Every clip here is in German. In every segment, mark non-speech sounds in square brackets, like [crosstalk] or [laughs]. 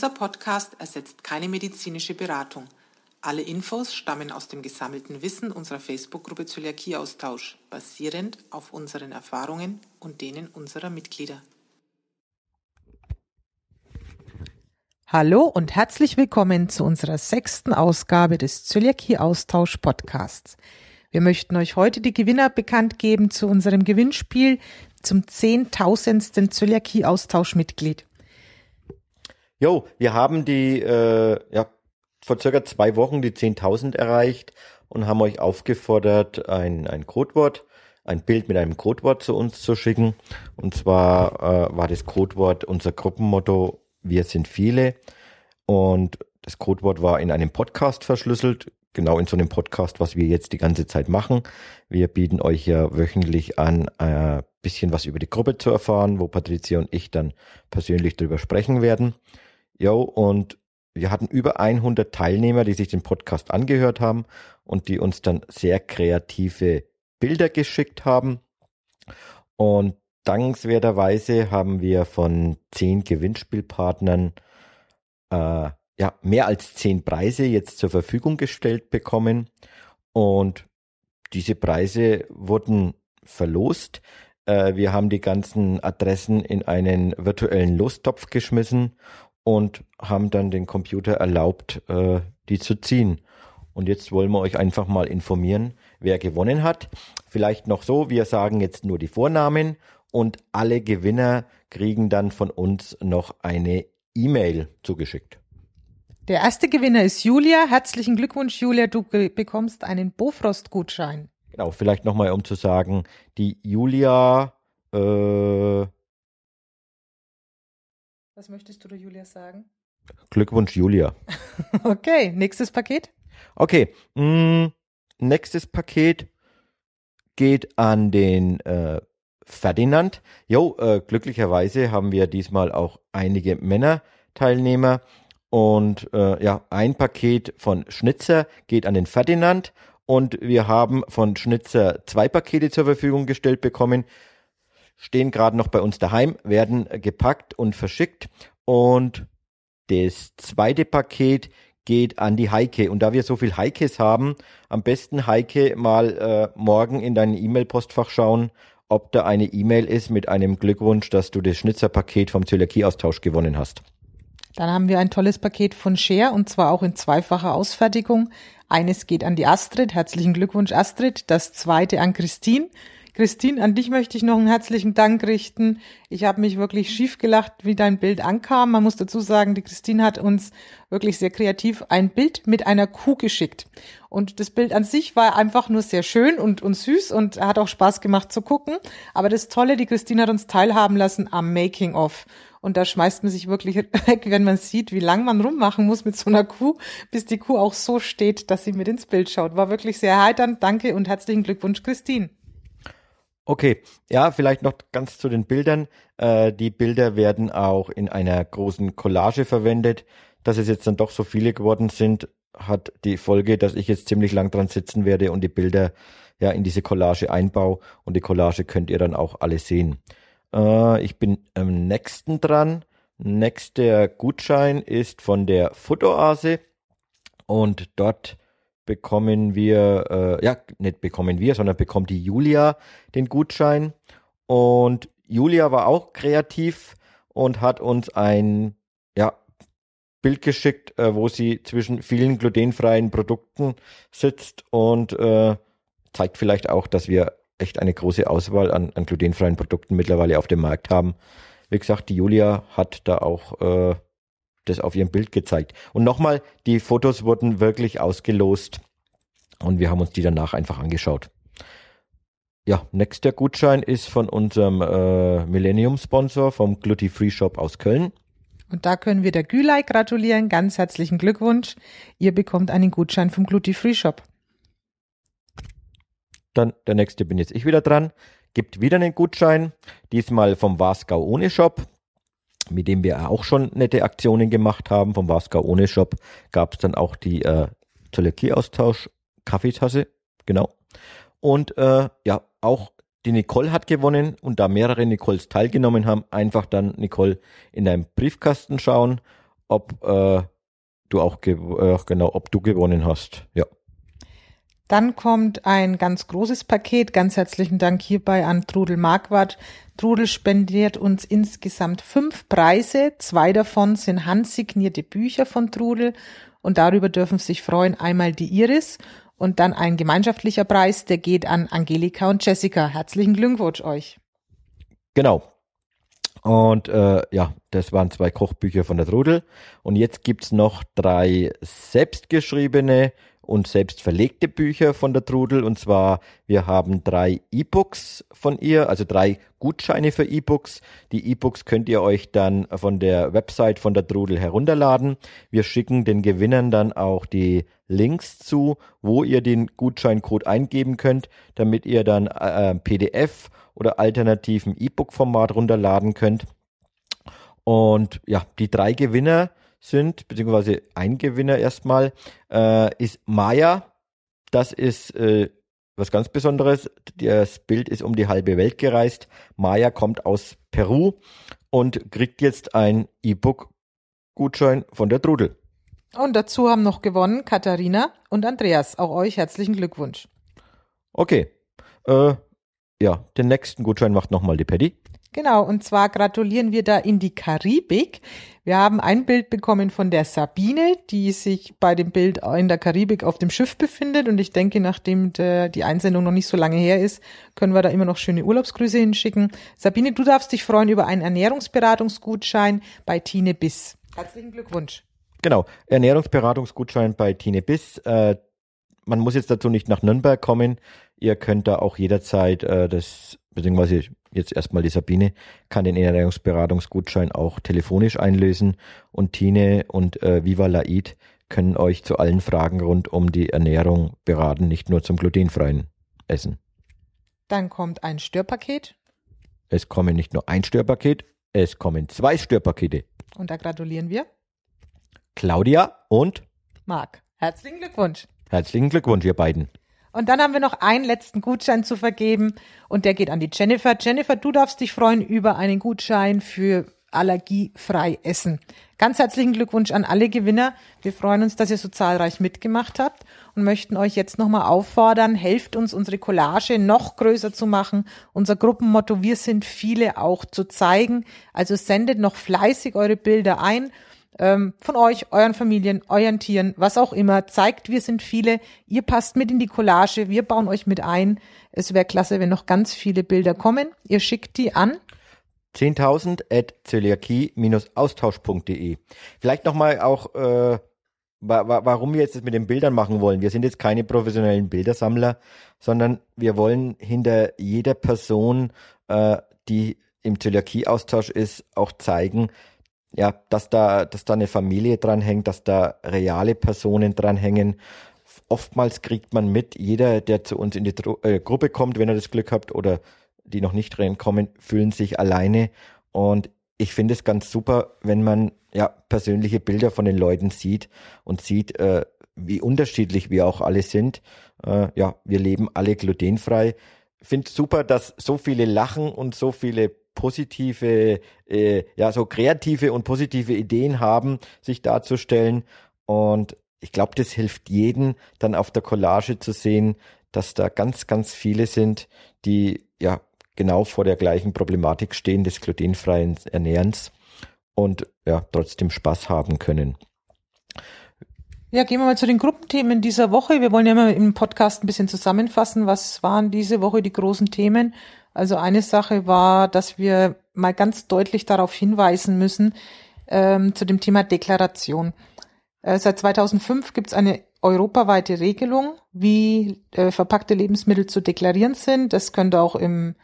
Dieser Podcast ersetzt keine medizinische Beratung. Alle Infos stammen aus dem gesammelten Wissen unserer Facebook-Gruppe Zöliakie-Austausch, basierend auf unseren Erfahrungen und denen unserer Mitglieder. Hallo und herzlich willkommen zu unserer sechsten Ausgabe des Zöliakie-Austausch-Podcasts. Wir möchten euch heute die Gewinner bekannt geben zu unserem Gewinnspiel zum zehntausendsten Zöliakie-Austausch-Mitglied. Jo, wir haben die, äh, ja, vor circa zwei Wochen die 10.000 erreicht und haben euch aufgefordert, ein, ein Codewort, ein Bild mit einem Codewort zu uns zu schicken. Und zwar äh, war das Codewort unser Gruppenmotto, wir sind viele. Und das Codewort war in einem Podcast verschlüsselt, genau in so einem Podcast, was wir jetzt die ganze Zeit machen. Wir bieten euch ja wöchentlich an, äh, bisschen was über die Gruppe zu erfahren, wo Patricia und ich dann persönlich drüber sprechen werden. Jo, und wir hatten über 100 Teilnehmer, die sich den Podcast angehört haben und die uns dann sehr kreative Bilder geschickt haben. Und dankenswerterweise haben wir von zehn Gewinnspielpartnern äh, ja mehr als zehn Preise jetzt zur Verfügung gestellt bekommen. Und diese Preise wurden verlost. Äh, wir haben die ganzen Adressen in einen virtuellen Lostopf geschmissen und haben dann den Computer erlaubt, äh, die zu ziehen. Und jetzt wollen wir euch einfach mal informieren, wer gewonnen hat. Vielleicht noch so, wir sagen jetzt nur die Vornamen und alle Gewinner kriegen dann von uns noch eine E-Mail zugeschickt. Der erste Gewinner ist Julia. Herzlichen Glückwunsch, Julia. Du bekommst einen Bofrost-Gutschein. Genau, vielleicht nochmal, um zu sagen, die Julia äh, was möchtest du, der Julia, sagen? Glückwunsch, Julia. [laughs] okay, nächstes Paket? Okay, mh, mm, nächstes Paket geht an den äh, Ferdinand. Jo, äh, glücklicherweise haben wir diesmal auch einige Männer-Teilnehmer. Und äh, ja, ein Paket von Schnitzer geht an den Ferdinand. Und wir haben von Schnitzer zwei Pakete zur Verfügung gestellt bekommen stehen gerade noch bei uns daheim, werden gepackt und verschickt. Und das zweite Paket geht an die Heike. Und da wir so viel Heikes haben, am besten Heike mal äh, morgen in dein E-Mail-Postfach schauen, ob da eine E-Mail ist mit einem Glückwunsch, dass du das Schnitzerpaket vom Zöliakie-Austausch gewonnen hast. Dann haben wir ein tolles Paket von Share und zwar auch in zweifacher Ausfertigung. Eines geht an die Astrid. Herzlichen Glückwunsch, Astrid. Das zweite an Christine. Christine, an dich möchte ich noch einen herzlichen Dank richten. Ich habe mich wirklich schief gelacht, wie dein Bild ankam. Man muss dazu sagen, die Christine hat uns wirklich sehr kreativ ein Bild mit einer Kuh geschickt. Und das Bild an sich war einfach nur sehr schön und, und süß und hat auch Spaß gemacht zu gucken. Aber das Tolle, die Christine hat uns teilhaben lassen am Making of. Und da schmeißt man sich wirklich [laughs] weg, wenn man sieht, wie lang man rummachen muss mit so einer Kuh, bis die Kuh auch so steht, dass sie mit ins Bild schaut. War wirklich sehr erheiternd. Danke und herzlichen Glückwunsch, Christine. Okay, ja, vielleicht noch ganz zu den Bildern. Äh, die Bilder werden auch in einer großen Collage verwendet. Dass es jetzt dann doch so viele geworden sind, hat die Folge, dass ich jetzt ziemlich lang dran sitzen werde und die Bilder ja in diese Collage einbaue. Und die Collage könnt ihr dann auch alle sehen. Äh, ich bin am nächsten dran. Nächster Gutschein ist von der Fotoase und dort bekommen wir, äh, ja, nicht bekommen wir, sondern bekommt die Julia den Gutschein. Und Julia war auch kreativ und hat uns ein, ja, Bild geschickt, äh, wo sie zwischen vielen glutenfreien Produkten sitzt und äh, zeigt vielleicht auch, dass wir echt eine große Auswahl an, an glutenfreien Produkten mittlerweile auf dem Markt haben. Wie gesagt, die Julia hat da auch äh, das auf ihrem Bild gezeigt. Und nochmal, die Fotos wurden wirklich ausgelost und wir haben uns die danach einfach angeschaut. Ja, nächster Gutschein ist von unserem äh, Millennium-Sponsor vom Gluty Free Shop aus Köln. Und da können wir der Gülay gratulieren. Ganz herzlichen Glückwunsch. Ihr bekommt einen Gutschein vom Gluty Free Shop. Dann der nächste bin jetzt ich wieder dran. Gibt wieder einen Gutschein. Diesmal vom Wasgau ohne Shop mit dem wir auch schon nette Aktionen gemacht haben. Vom Wasgau ohne Shop gab es dann auch die äh, Zöliakie-Austausch Kaffeetasse, genau. Und äh, ja, auch die Nicole hat gewonnen und da mehrere Nicoles teilgenommen haben, einfach dann Nicole in deinem Briefkasten schauen ob äh, du auch äh, genau, ob du gewonnen hast. Ja. Dann kommt ein ganz großes Paket. Ganz herzlichen Dank hierbei an Trudel Marquardt. Trudel spendiert uns insgesamt fünf Preise. Zwei davon sind handsignierte Bücher von Trudel und darüber dürfen sich freuen einmal die Iris und dann ein gemeinschaftlicher Preis, der geht an Angelika und Jessica. Herzlichen Glückwunsch euch. Genau. Und äh, ja, das waren zwei Kochbücher von der Trudel. Und jetzt gibt's noch drei selbstgeschriebene und selbst verlegte Bücher von der Trudel. Und zwar, wir haben drei E-Books von ihr, also drei Gutscheine für E-Books. Die E-Books könnt ihr euch dann von der Website von der Trudel herunterladen. Wir schicken den Gewinnern dann auch die Links zu, wo ihr den Gutscheincode eingeben könnt, damit ihr dann äh, PDF oder alternativen E-Book-Format runterladen könnt. Und ja, die drei Gewinner sind, beziehungsweise ein Gewinner erstmal, äh, ist Maya. Das ist äh, was ganz Besonderes. Das Bild ist um die halbe Welt gereist. Maya kommt aus Peru und kriegt jetzt ein E-Book-Gutschein von der Trudel. Und dazu haben noch gewonnen Katharina und Andreas. Auch euch herzlichen Glückwunsch. Okay. Äh, ja, den nächsten Gutschein macht nochmal die Paddy. Genau, und zwar gratulieren wir da in die Karibik. Wir haben ein Bild bekommen von der Sabine, die sich bei dem Bild in der Karibik auf dem Schiff befindet. Und ich denke, nachdem die Einsendung noch nicht so lange her ist, können wir da immer noch schöne Urlaubsgrüße hinschicken. Sabine, du darfst dich freuen über einen Ernährungsberatungsgutschein bei Tine Biss. Herzlichen Glückwunsch. Genau, Ernährungsberatungsgutschein bei Tine Biss. Äh, man muss jetzt dazu nicht nach Nürnberg kommen. Ihr könnt da auch jederzeit äh, das, beziehungsweise jetzt erstmal die Sabine, kann den Ernährungsberatungsgutschein auch telefonisch einlösen und Tine und äh, Viva Laid können euch zu allen Fragen rund um die Ernährung beraten, nicht nur zum glutenfreien Essen. Dann kommt ein Störpaket. Es kommen nicht nur ein Störpaket, es kommen zwei Störpakete. Und da gratulieren wir. Claudia und Marc. Herzlichen Glückwunsch. Herzlichen Glückwunsch, ihr beiden. Und dann haben wir noch einen letzten Gutschein zu vergeben und der geht an die Jennifer. Jennifer, du darfst dich freuen über einen Gutschein für allergiefrei essen. Ganz herzlichen Glückwunsch an alle Gewinner. Wir freuen uns, dass ihr so zahlreich mitgemacht habt und möchten euch jetzt nochmal auffordern, helft uns, unsere Collage noch größer zu machen, unser Gruppenmotto Wir sind viele auch zu zeigen. Also sendet noch fleißig eure Bilder ein ähm, von euch, euren Familien, euren Tieren, was auch immer. Zeigt, wir sind viele. Ihr passt mit in die Collage. Wir bauen euch mit ein. Es wäre klasse, wenn noch ganz viele Bilder kommen. Ihr schickt die an 10.000 at zöliakie-austausch.de. Vielleicht nochmal auch, äh, wa wa warum wir jetzt das mit den Bildern machen wollen. Wir sind jetzt keine professionellen Bildersammler, sondern wir wollen hinter jeder Person, äh, die im Zöliakie-Austausch ist, auch zeigen, ja, dass da, dass da eine Familie dranhängt, dass da reale Personen dranhängen. Oftmals kriegt man mit, jeder, der zu uns in die Tru äh, Gruppe kommt, wenn er das Glück habt oder die noch nicht reinkommen, fühlen sich alleine. Und ich finde es ganz super, wenn man ja persönliche Bilder von den Leuten sieht und sieht, äh, wie unterschiedlich wir auch alle sind. Äh, ja, wir leben alle glutenfrei. Finde super, dass so viele lachen und so viele positive, äh, ja, so kreative und positive Ideen haben, sich darzustellen. Und ich glaube, das hilft jedem, dann auf der Collage zu sehen, dass da ganz, ganz viele sind, die ja genau vor der gleichen Problematik stehen des glutenfreien Ernährens und ja, trotzdem Spaß haben können. Ja, gehen wir mal zu den Gruppenthemen dieser Woche. Wir wollen ja mal im Podcast ein bisschen zusammenfassen, was waren diese Woche die großen Themen. Also eine Sache war, dass wir mal ganz deutlich darauf hinweisen müssen, ähm, zu dem Thema Deklaration. Äh, seit 2005 gibt es eine europaweite Regelung, wie äh, verpackte Lebensmittel zu deklarieren sind. Das könnt ihr auch im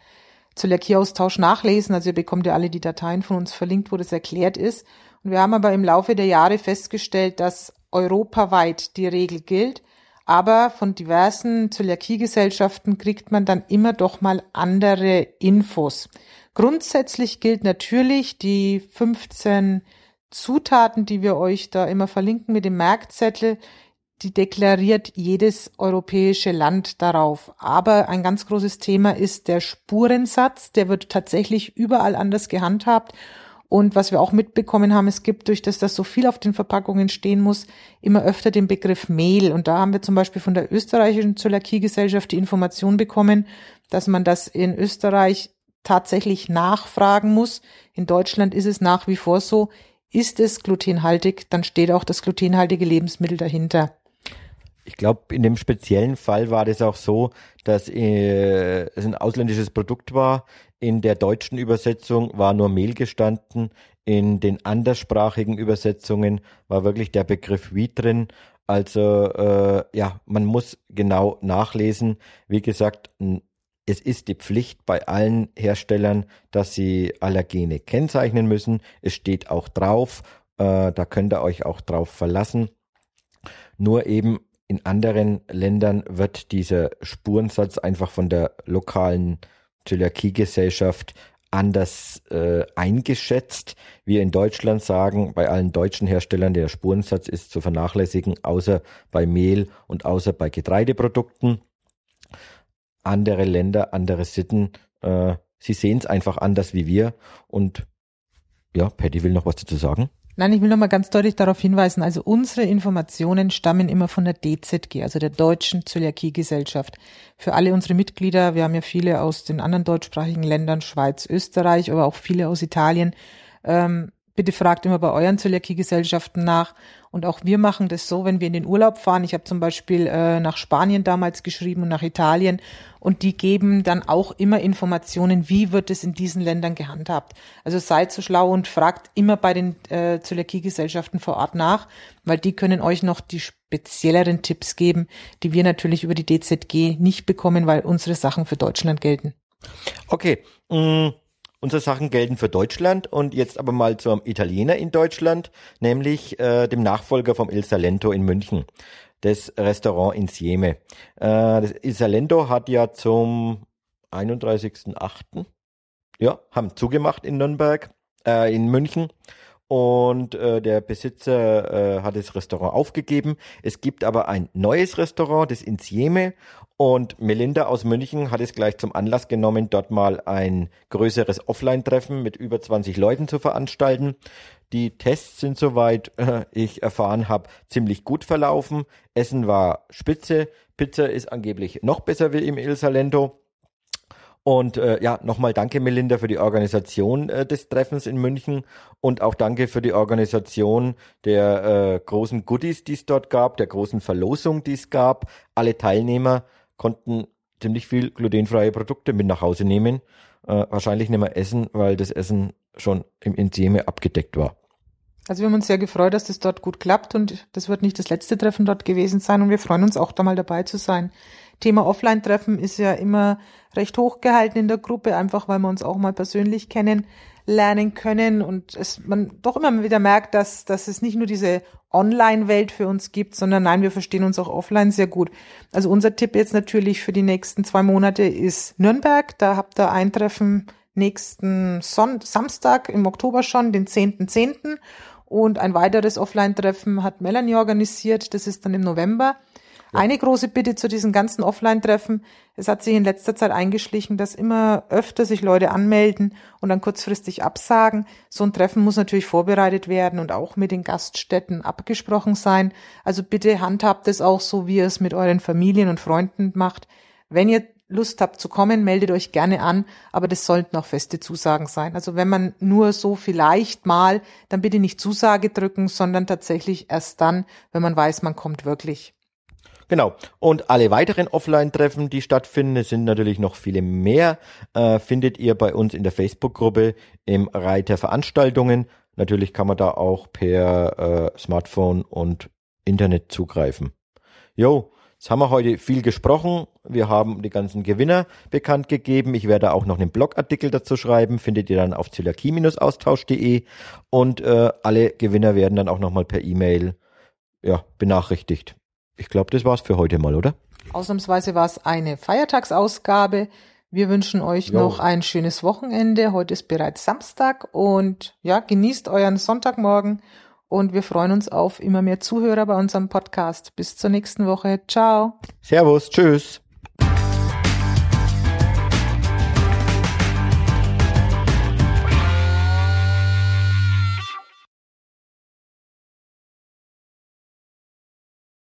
Zöliakie-Austausch nachlesen. Also ihr bekommt ja alle die Dateien von uns verlinkt, wo das erklärt ist. Und wir haben aber im Laufe der Jahre festgestellt, dass europaweit die Regel gilt. Aber von diversen Zöliakiegesellschaften kriegt man dann immer doch mal andere Infos. Grundsätzlich gilt natürlich die 15 Zutaten, die wir euch da immer verlinken mit dem Merkzettel, die deklariert jedes europäische Land darauf. Aber ein ganz großes Thema ist der Spurensatz. Der wird tatsächlich überall anders gehandhabt. Und was wir auch mitbekommen haben, es gibt durch das, dass so viel auf den Verpackungen stehen muss, immer öfter den Begriff Mehl. Und da haben wir zum Beispiel von der österreichischen Zöliakiegesellschaft die Information bekommen, dass man das in Österreich tatsächlich nachfragen muss. In Deutschland ist es nach wie vor so, ist es glutenhaltig, dann steht auch das glutenhaltige Lebensmittel dahinter. Ich glaube, in dem speziellen Fall war das auch so, dass äh, es ein ausländisches Produkt war. In der deutschen Übersetzung war nur Mehl gestanden. In den anderssprachigen Übersetzungen war wirklich der Begriff wie drin. Also äh, ja, man muss genau nachlesen. Wie gesagt, es ist die Pflicht bei allen Herstellern, dass sie Allergene kennzeichnen müssen. Es steht auch drauf, äh, da könnt ihr euch auch drauf verlassen. Nur eben in anderen Ländern wird dieser Spurensatz einfach von der lokalen Zöliakiegesellschaft anders äh, eingeschätzt. Wir in Deutschland sagen, bei allen deutschen Herstellern, der Spurensatz ist zu vernachlässigen, außer bei Mehl und außer bei Getreideprodukten andere Länder, andere Sitten. Äh, sie sehen es einfach anders wie wir. Und ja, Patty will noch was dazu sagen. Nein, ich will noch mal ganz deutlich darauf hinweisen, also unsere Informationen stammen immer von der DZG, also der Deutschen Zöliakiegesellschaft. Für alle unsere Mitglieder, wir haben ja viele aus den anderen deutschsprachigen Ländern, Schweiz, Österreich, aber auch viele aus Italien, ähm, bitte fragt immer bei euren Zöliakiegesellschaften nach. Und auch wir machen das so, wenn wir in den Urlaub fahren. Ich habe zum Beispiel äh, nach Spanien damals geschrieben und nach Italien. Und die geben dann auch immer Informationen, wie wird es in diesen Ländern gehandhabt. Also seid so schlau und fragt immer bei den äh, Zöliakiegesellschaften vor Ort nach, weil die können euch noch die spezielleren Tipps geben, die wir natürlich über die DZG nicht bekommen, weil unsere Sachen für Deutschland gelten. Okay. Mm. Unsere Sachen gelten für Deutschland und jetzt aber mal zum Italiener in Deutschland, nämlich äh, dem Nachfolger vom Il Salento in München, das Restaurant Insieme. Äh, das Il Salento hat ja zum 31.08. ja, haben zugemacht in Nürnberg, äh, in München und äh, der Besitzer äh, hat das Restaurant aufgegeben. Es gibt aber ein neues Restaurant, das Insieme und Melinda aus München hat es gleich zum Anlass genommen, dort mal ein größeres Offline-Treffen mit über 20 Leuten zu veranstalten. Die Tests sind soweit äh, ich erfahren habe ziemlich gut verlaufen. Essen war spitze, Pizza ist angeblich noch besser wie im Il Salento. Und äh, ja, nochmal danke Melinda für die Organisation äh, des Treffens in München und auch danke für die Organisation der äh, großen Goodies, die es dort gab, der großen Verlosung, die es gab. Alle Teilnehmer konnten ziemlich viel glutenfreie Produkte mit nach Hause nehmen. Äh, wahrscheinlich nicht mehr essen, weil das Essen schon im Insieme abgedeckt war. Also wir haben uns sehr gefreut, dass das dort gut klappt und das wird nicht das letzte Treffen dort gewesen sein und wir freuen uns auch da mal dabei zu sein. Thema Offline-Treffen ist ja immer recht hoch gehalten in der Gruppe, einfach weil wir uns auch mal persönlich kennen lernen können und es man doch immer wieder merkt, dass, dass es nicht nur diese Online-Welt für uns gibt, sondern nein, wir verstehen uns auch offline sehr gut. Also unser Tipp jetzt natürlich für die nächsten zwei Monate ist Nürnberg. Da habt ihr ein Treffen nächsten Son Samstag im Oktober schon, den 10.10. .10. Und ein weiteres Offline-Treffen hat Melanie organisiert, das ist dann im November. Eine große Bitte zu diesen ganzen Offline-Treffen. Es hat sich in letzter Zeit eingeschlichen, dass immer öfter sich Leute anmelden und dann kurzfristig absagen. So ein Treffen muss natürlich vorbereitet werden und auch mit den Gaststätten abgesprochen sein. Also bitte handhabt es auch so, wie ihr es mit euren Familien und Freunden macht. Wenn ihr Lust habt zu kommen, meldet euch gerne an, aber das sollten auch feste Zusagen sein. Also wenn man nur so vielleicht mal, dann bitte nicht Zusage drücken, sondern tatsächlich erst dann, wenn man weiß, man kommt wirklich. Genau. Und alle weiteren Offline-Treffen, die stattfinden, sind natürlich noch viele mehr, äh, findet ihr bei uns in der Facebook-Gruppe im Reiter Veranstaltungen. Natürlich kann man da auch per äh, Smartphone und Internet zugreifen. Jo, jetzt haben wir heute viel gesprochen. Wir haben die ganzen Gewinner bekannt gegeben. Ich werde auch noch einen Blogartikel dazu schreiben. Findet ihr dann auf zöliakie-austausch.de. Und äh, alle Gewinner werden dann auch nochmal per E-Mail ja, benachrichtigt. Ich glaube, das war's für heute mal, oder? Ausnahmsweise war es eine Feiertagsausgabe. Wir wünschen euch jo. noch ein schönes Wochenende. Heute ist bereits Samstag und ja, genießt euren Sonntagmorgen und wir freuen uns auf immer mehr Zuhörer bei unserem Podcast. Bis zur nächsten Woche. Ciao. Servus. Tschüss.